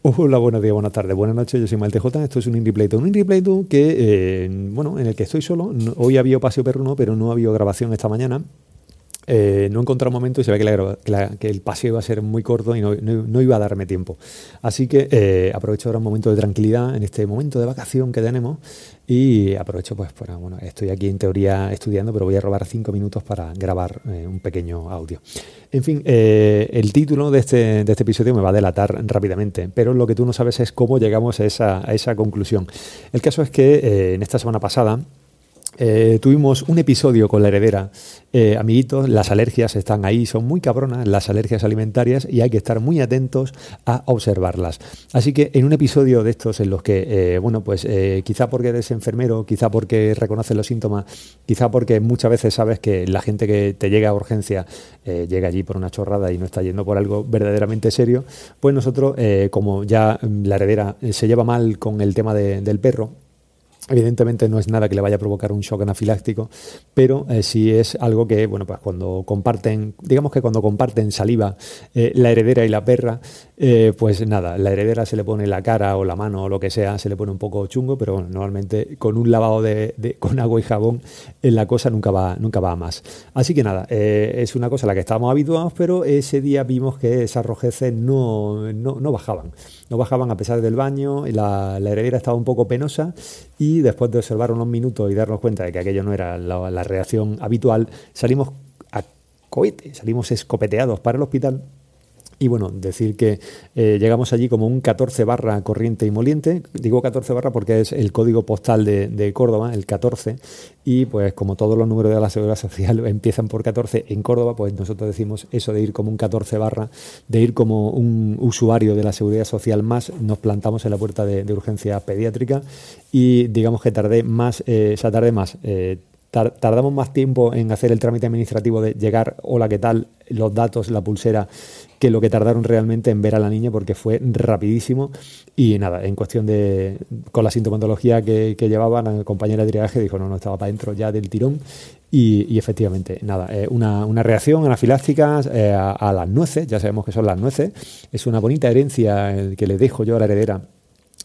Hola, buenos días, buenas tardes, buenas noches. Yo soy Malte J. Esto es un Indie. Un Indie que, eh, bueno, en el que estoy solo. Hoy ha habido paseo perruno, pero no ha habido grabación esta mañana. Eh, no he encontrado un momento y se ve que, que el paseo iba a ser muy corto y no, no- no iba a darme tiempo. Así que eh, aprovecho ahora un momento de tranquilidad en este momento de vacación que tenemos y aprovecho pues para, bueno, estoy aquí en teoría estudiando, pero voy a robar cinco minutos para grabar eh, un pequeño audio. En fin, el título de este, de este episodio me va a delatar rápidamente, pero lo que tú no sabes es cómo llegamos a esa, a esa conclusión. El caso es que en esta semana pasada eh, tuvimos un episodio con la heredera. Eh, amiguitos, las alergias están ahí, son muy cabronas las alergias alimentarias y hay que estar muy atentos a observarlas. Así que en un episodio de estos en los que, eh, bueno, pues quizá porque eres enfermero, quizá porque reconoces los síntomas, quizá porque muchas veces sabes que la gente que te llega a urgencia llega allí por una chorrada y no está yendo por algo verdaderamente serio, pues nosotros, como ya la heredera se lleva mal con el tema de- del perro, Evidentemente no es nada que le vaya a provocar un shock anafiláctico, pero eh, sí es algo que, bueno, pues cuando comparten, digamos que cuando comparten saliva eh, la heredera y la perra, eh, pues nada, la heredera se le pone la cara o la mano o lo que sea, se le pone un poco chungo, pero bueno, normalmente con un lavado de, con agua y jabón la cosa nunca va, nunca va a más. Así que nada, es una cosa a la que estábamos habituados, pero ese día vimos que esas rojeces no, no, no bajaban, no bajaban a pesar del baño, la, la heredera estaba un poco penosa y después de observar unos minutos y darnos cuenta de que aquello no era la, la reacción habitual, salimos a cohete, salimos escopeteados para el hospital. Y bueno, decir que eh, llegamos allí como un 14 barra corriente y moliente. Digo 14 barra porque es el código postal de, Córdoba, el 14. Y pues como todos los números de la Seguridad Social empiezan por 14 en Córdoba, pues nosotros decimos eso de ir como un 14 barra, de ir como un usuario de la Seguridad Social más. Nos plantamos en la puerta de, de urgencia pediátrica y digamos que tardé más, eh, o tardé más. eh, tar- tardamos más tiempo en hacer el trámite administrativo de llegar, hola, ¿qué tal? Los datos, la pulsera, que lo que tardaron realmente en ver a la niña porque fue rapidísimo. Y nada, en cuestión de, con la sintomatología que, que llevaba, la compañera de triaje dijo, no, no, estaba para adentro ya del tirón y, y efectivamente, nada, eh, una, una reacción anafiláctica eh, a, a las nueces, ya sabemos que son las nueces, es una bonita herencia eh, que le dejo yo a la heredera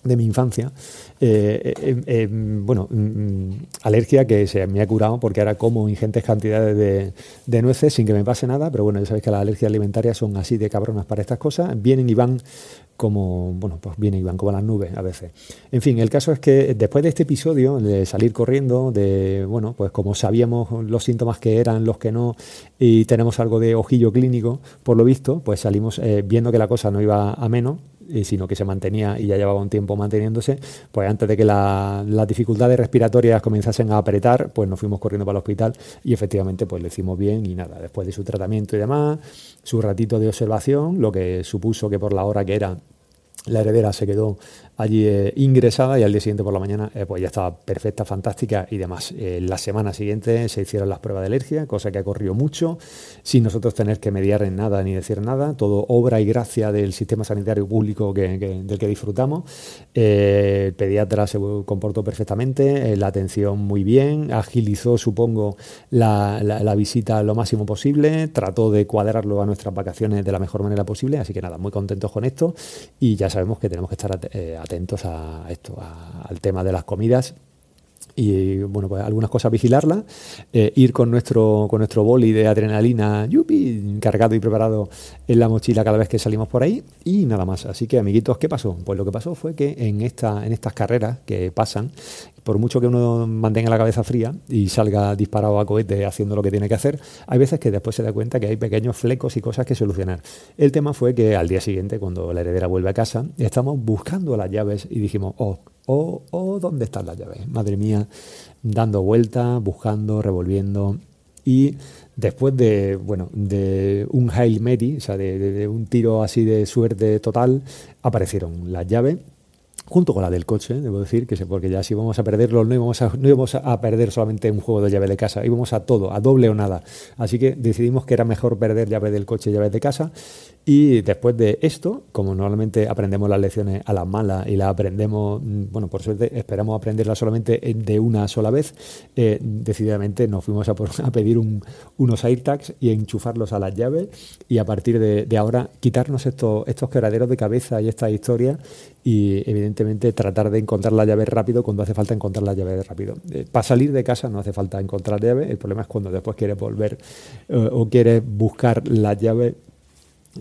de mi infancia. Eh, eh, eh, bueno, mm, alergia que se me ha curado porque ahora como ingentes cantidades de, de nueces sin que me pase nada, pero bueno, ya sabéis que las alergias alimentarias son así de cabronas para estas cosas, vienen y van como, bueno, pues vienen y van como las nubes a veces. En fin, el caso es que después de este episodio, de salir corriendo, de, bueno, pues como sabíamos los síntomas que eran, los que no, y tenemos algo de ojillo clínico, por lo visto, pues salimos eh, viendo que la cosa no iba a menos, eh, sino que se mantenía y ya llevaba un tiempo manteniéndose, pues antes de que la- las dificultades respiratorias comenzasen a apretar, pues nos fuimos corriendo para el hospital y efectivamente pues lo hicimos bien y nada, después de su tratamiento y demás, su ratito de observación, lo que supuso que por la hora que era la heredera se quedó allí eh, ingresada y al día siguiente por la mañana eh, pues ya estaba perfecta, fantástica y demás. Eh, la semana siguiente se hicieron las pruebas de alergia, cosa que ha corrido mucho, sin nosotros tener que mediar en nada ni decir nada, todo obra y gracia del sistema sanitario público que- del que disfrutamos. Eh, el pediatra se comportó perfectamente, la atención muy bien, agilizó, supongo, la, la- visita lo máximo posible, trató de cuadrarlo a nuestras vacaciones de la mejor manera posible, así que nada, muy contentos con esto y ya sabemos que tenemos que estar atentos a esto, al tema de las comidas y bueno, pues algunas cosas vigilarlas, eh, ir con nuestro, con nuestro boli de adrenalina, yupi, cargado y preparado en la mochila cada vez que salimos por ahí y nada más. Así que, amiguitos, ¿qué pasó? Pues lo que pasó fue que en, esta, en estas carreras que pasan, por mucho que uno mantenga la cabeza fría y salga disparado a cohete haciendo lo que tiene que hacer, hay veces que después se da cuenta que hay pequeños flecos y cosas que solucionar. El tema fue que al día siguiente, cuando la heredera vuelve a casa, estamos buscando las llaves y dijimos, oh, oh, ¿dónde están las llaves? Madre mía, dando vueltas, buscando, revolviendo. Y después de, bueno, de un Hail Mary, o sea, de- de un tiro así de suerte total, aparecieron las llaves junto con la del coche, debo decir, que porque ya si vamos a perderlo, no íbamos a, no íbamos a perder solamente un juego de llave de casa, íbamos a todo, a doble o nada. Así que decidimos que era mejor perder llave del coche y llaves de casa. Y después de esto, como normalmente aprendemos las lecciones a las malas y las aprendemos, mm, bueno, por suerte esperamos aprenderlas solamente de una sola vez, eh, decididamente nos fuimos a, pedir unos AirTags y enchufarlos a las llaves y a partir de, ahora quitarnos estos, estos quebraderos de cabeza y esta historia y tratar de encontrar la llave rápido cuando hace falta encontrar la llave rápido. Eh, para salir de casa no hace falta encontrar la llave, el problema es cuando después quieres volver eh, o quieres buscar la llave,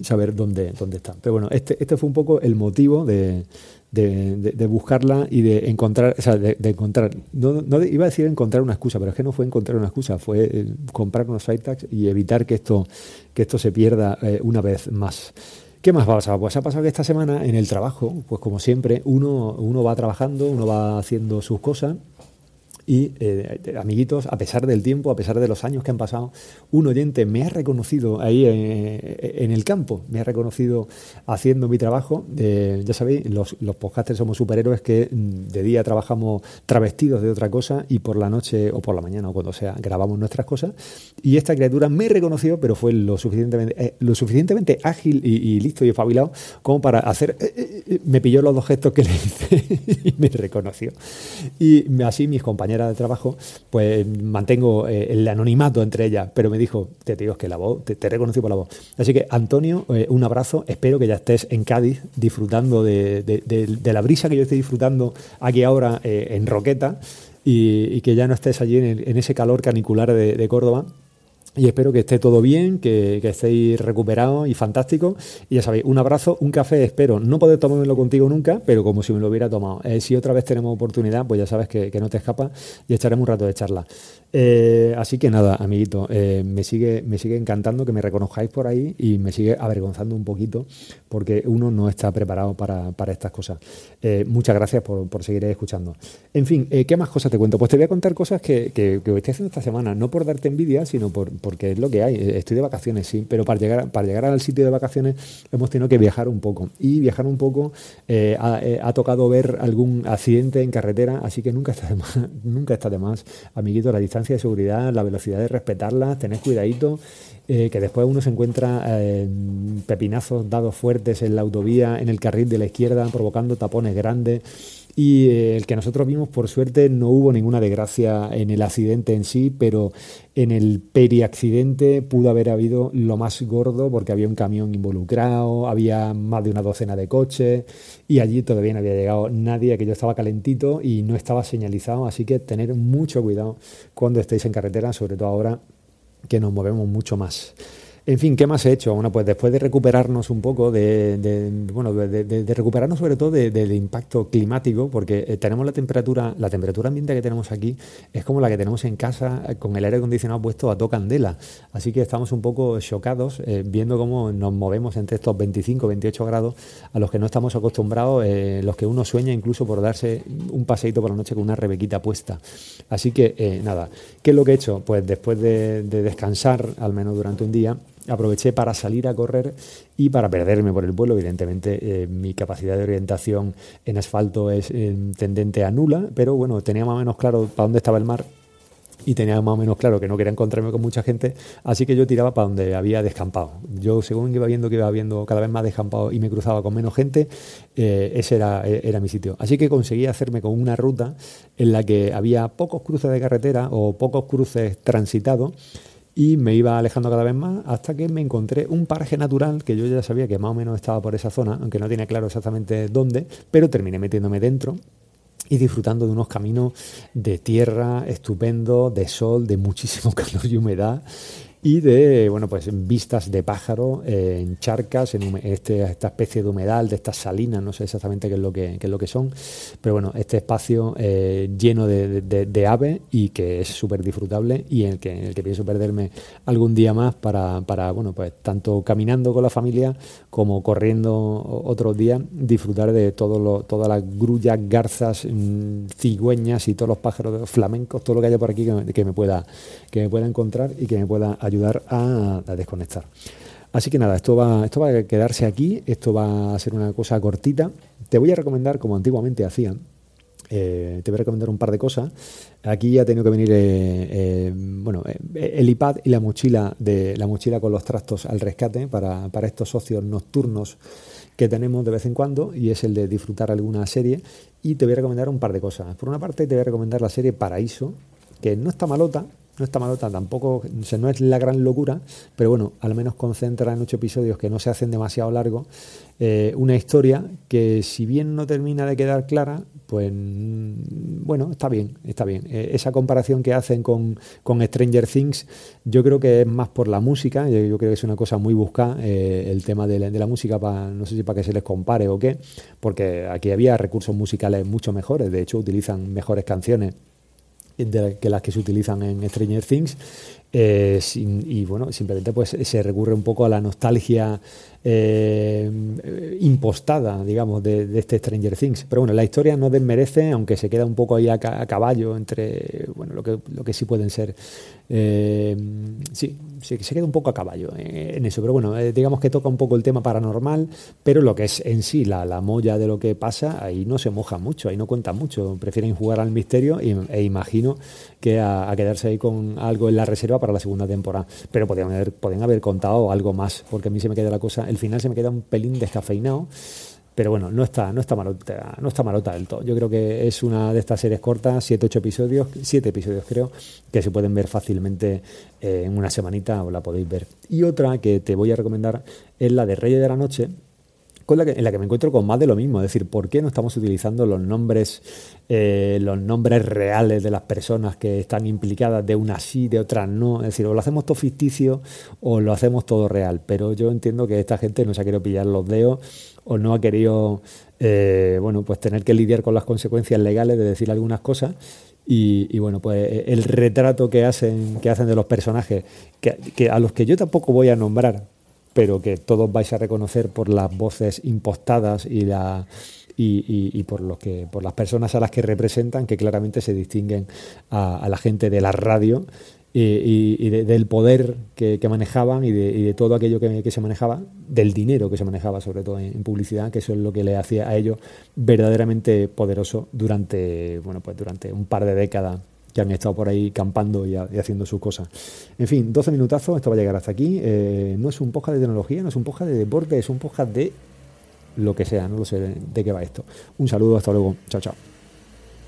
saber dónde, dónde está. Pero bueno, este, este fue un poco el motivo de, de, buscarla y de encontrar, o sea, de, encontrar, no, iba a decir encontrar una excusa, pero es que no fue encontrar una excusa, fue eh, comprar unos tags y evitar que esto, que esto se pierda una vez más. ¿Qué más ha pasado? Pues ha pasado que esta semana en el trabajo, pues como siempre, uno, uno va trabajando, uno va haciendo sus cosas y, eh, amiguitos, a pesar del tiempo, a pesar de los años que han pasado, un oyente me ha reconocido ahí eh, en el campo, me ha reconocido haciendo mi trabajo. ya sabéis, los, los podcasters somos superhéroes que mm, de día trabajamos travestidos de otra cosa y por la noche o por la mañana o cuando sea grabamos nuestras cosas. Y esta criatura me reconoció, pero fue lo suficientemente, eh, lo suficientemente ágil y, listo y espabilado como para hacer. me pilló los dos gestos que le hice y me reconoció. Y así mis compañeros de trabajo, pues mantengo eh, el anonimato entre ellas, pero me dijo, te digo, es que la voz, te, reconocí por la voz. Así que, Antonio, eh, un abrazo, espero que ya estés en Cádiz disfrutando de, la brisa que yo estoy disfrutando aquí ahora eh, en Roqueta y, que ya no estés allí en, ese calor canicular de Córdoba y espero que esté todo bien, que, estéis recuperados y fantásticos. Y ya sabéis, un abrazo, un café, espero no poder tomármelo contigo nunca, pero como si me lo hubiera tomado. Eh, si otra vez tenemos oportunidad, pues ya sabes que, que no te escapas y echaremos un rato de charla. Eh, así que nada, amiguito, eh, me, sigue, me sigue encantando que me reconozcáis por ahí y me sigue avergonzando un poquito porque uno no está preparado para, estas cosas. Muchas gracias por, seguir escuchando. En fin, ¿qué más cosas te cuento? Pues te voy a contar cosas que, que, estoy haciendo esta semana, no por darte envidia, sino por, porque es lo que hay. Estoy de vacaciones, sí, pero para llegar, para llegar al sitio de vacaciones hemos tenido que viajar un poco. Y viajar un poco ha, ha, tocado ver algún accidente en carretera, así que nunca está de más, nunca está de más amiguito, la distancia de seguridad, la velocidad de respetarla, tener cuidadito, eh, que después uno se encuentra eh, pepinazos dados fuertes en la autovía, en el carril de la izquierda, provocando tapones grandes. Y eh, el que nosotros vimos, por suerte, no hubo ninguna desgracia en el accidente en sí, pero en el periaccidente pudo haber habido lo más gordo porque había un camión involucrado, había más de una docena de coches y allí todavía no había llegado nadie, que estaba calentito y no estaba señalizado, así que tener mucho cuidado cuando estéis en carretera, sobre todo ahora que nos movemos mucho más. En fin, ¿qué más he hecho? Bueno, pues después de recuperarnos un poco, de, bueno, de, recuperarnos sobre todo del impacto climático, porque eh, tenemos la temperatura, la temperatura ambiente que tenemos aquí es como la que tenemos en casa eh, con el aire acondicionado puesto a toda candela. Así que estamos un poco chocados eh, viendo cómo nos movemos entre estos 25, 28 grados a los que no estamos acostumbrados, los que uno sueña incluso por darse un paseíto por la noche con una rebequita puesta. Así que nada, ¿qué es lo que he hecho? Pues después de descansar, al menos durante un día, aproveché para salir a correr y para perderme por el vuelo. Evidentemente, eh, mi capacidad de orientación en asfalto es eh, tendente a nula, pero bueno, tenía más o menos claro para dónde estaba el mar y tenía más o menos claro que no quería encontrarme con mucha gente, así que yo tiraba para donde había descampado. Yo, según iba viendo que iba viendo cada vez más descampado y me cruzaba con menos gente, eh, ese era, era mi sitio. Así que conseguí hacerme con una ruta en la que había pocos cruces de carretera o pocos cruces transitados y me iba alejando cada vez más hasta que me encontré un paraje natural que yo ya sabía que más o menos estaba por esa zona, aunque no tenía claro exactamente dónde, pero terminé metiéndome dentro y disfrutando de unos caminos de tierra estupendo, de sol, de muchísimo calor y humedad y de bueno pues vistas de pájaro en charcas, en este, esta especie de humedal, de estas salinas, no sé exactamente qué es lo que, es lo que son, pero bueno, este espacio eh, lleno de, de, aves y que es súper disfrutable y en el, que, en el que pienso perderme algún día más para, para, bueno, pues tanto caminando con la familia como corriendo otros días, disfrutar de todo lo, todas las grullas, garzas, mm, cigüeñas y todos los pájaros flamencos, todo lo que haya por aquí que, me pueda que me pueda encontrar y que me pueda ayudar ayudar a, desconectar. Así que nada, esto va, esto va a quedarse aquí, esto va a ser una cosa cortita, te voy a recomendar, como antiguamente hacían, eh, te voy a recomendar un par de cosas. Aquí ha tenido que venir eh, bueno, el iPad y la mochila de la mochila con los trastos al rescate para, para estos socios nocturnos que tenemos de vez en cuando y es el de disfrutar alguna serie y te voy a recomendar un par de cosas. Por una parte te voy a recomendar la serie Paraíso, que no está malota, no está malota, tampoco, no es la gran locura, pero bueno, al menos concentra en ocho episodios que no se hacen demasiado largos, eh, una historia que si bien no termina de quedar clara, pues mm, bueno, está bien, está bien. Eh, esa comparación que hacen con, Stranger Things, yo creo que es más por la música, yo, creo que es una cosa muy buscada eh, el tema de la, música, no sé si para que se les compare o qué, porque aquí había recursos musicales mucho mejores, de hecho utilizan mejores canciones que las que se utilizan en Stranger Things. Eh, y bueno, simplemente pues se recurre un poco a la nostalgia eh, impostada, digamos, de, este Stranger Things. Pero bueno, la historia no desmerece, aunque se queda un poco ahí a, caballo entre bueno, lo que, lo que sí pueden ser. Eh, sí, se queda un poco a caballo en eso. Pero bueno, digamos que toca un poco el tema paranormal, pero lo que es en sí la, la molla de lo que pasa, ahí no se moja mucho, ahí no cuenta mucho. Prefieren jugar al misterio e imagino que a, quedarse ahí con algo en la reserva para la segunda temporada. Pero podrían haber, haber contado algo más, porque a mí se me queda la cosa, el final se me queda un pelín descafeinado. Pero bueno, no está, no está malota, no está malota del todo. Yo creo que es una de estas series cortas, 7, 8 episodios, 7 episodios creo, que se pueden ver fácilmente eh, en una semanita o la podéis ver. Y otra que te voy a recomendar es la de Reyes de la Noche, en la que me encuentro con más de lo mismo, es decir, ¿por qué no estamos utilizando los nombres, eh, los nombres reales de las personas que están implicadas, de unas sí, de otras no? Es decir, o lo hacemos todo ficticio o lo hacemos todo real, pero yo entiendo que esta gente no se ha querido pillar los dedos o no ha querido, eh, bueno, pues tener que lidiar con las consecuencias legales de decir algunas cosas. Y, bueno, pues el retrato que hacen, que hacen de los personajes, que a los que yo tampoco voy a nombrar, pero que todos vais a reconocer por las voces impostadas y la y, por lo que por las personas a las que representan que claramente se distinguen a, la gente de la radio y, del poder que, manejaban y de, todo aquello que, se manejaba, del dinero que se manejaba sobre todo en, publicidad, que eso es lo que le hacía a ellos verdaderamente poderoso durante bueno pues durante un par de décadas que han estado por ahí campando y, haciendo sus cosas. En fin, 12 minutazos, esto va a llegar hasta aquí. Eh, no es un podcast de tecnología, no es un podcast de deporte, es un podcast de lo que sea, no lo sé de qué va esto. Un saludo, hasta luego, chao, chao.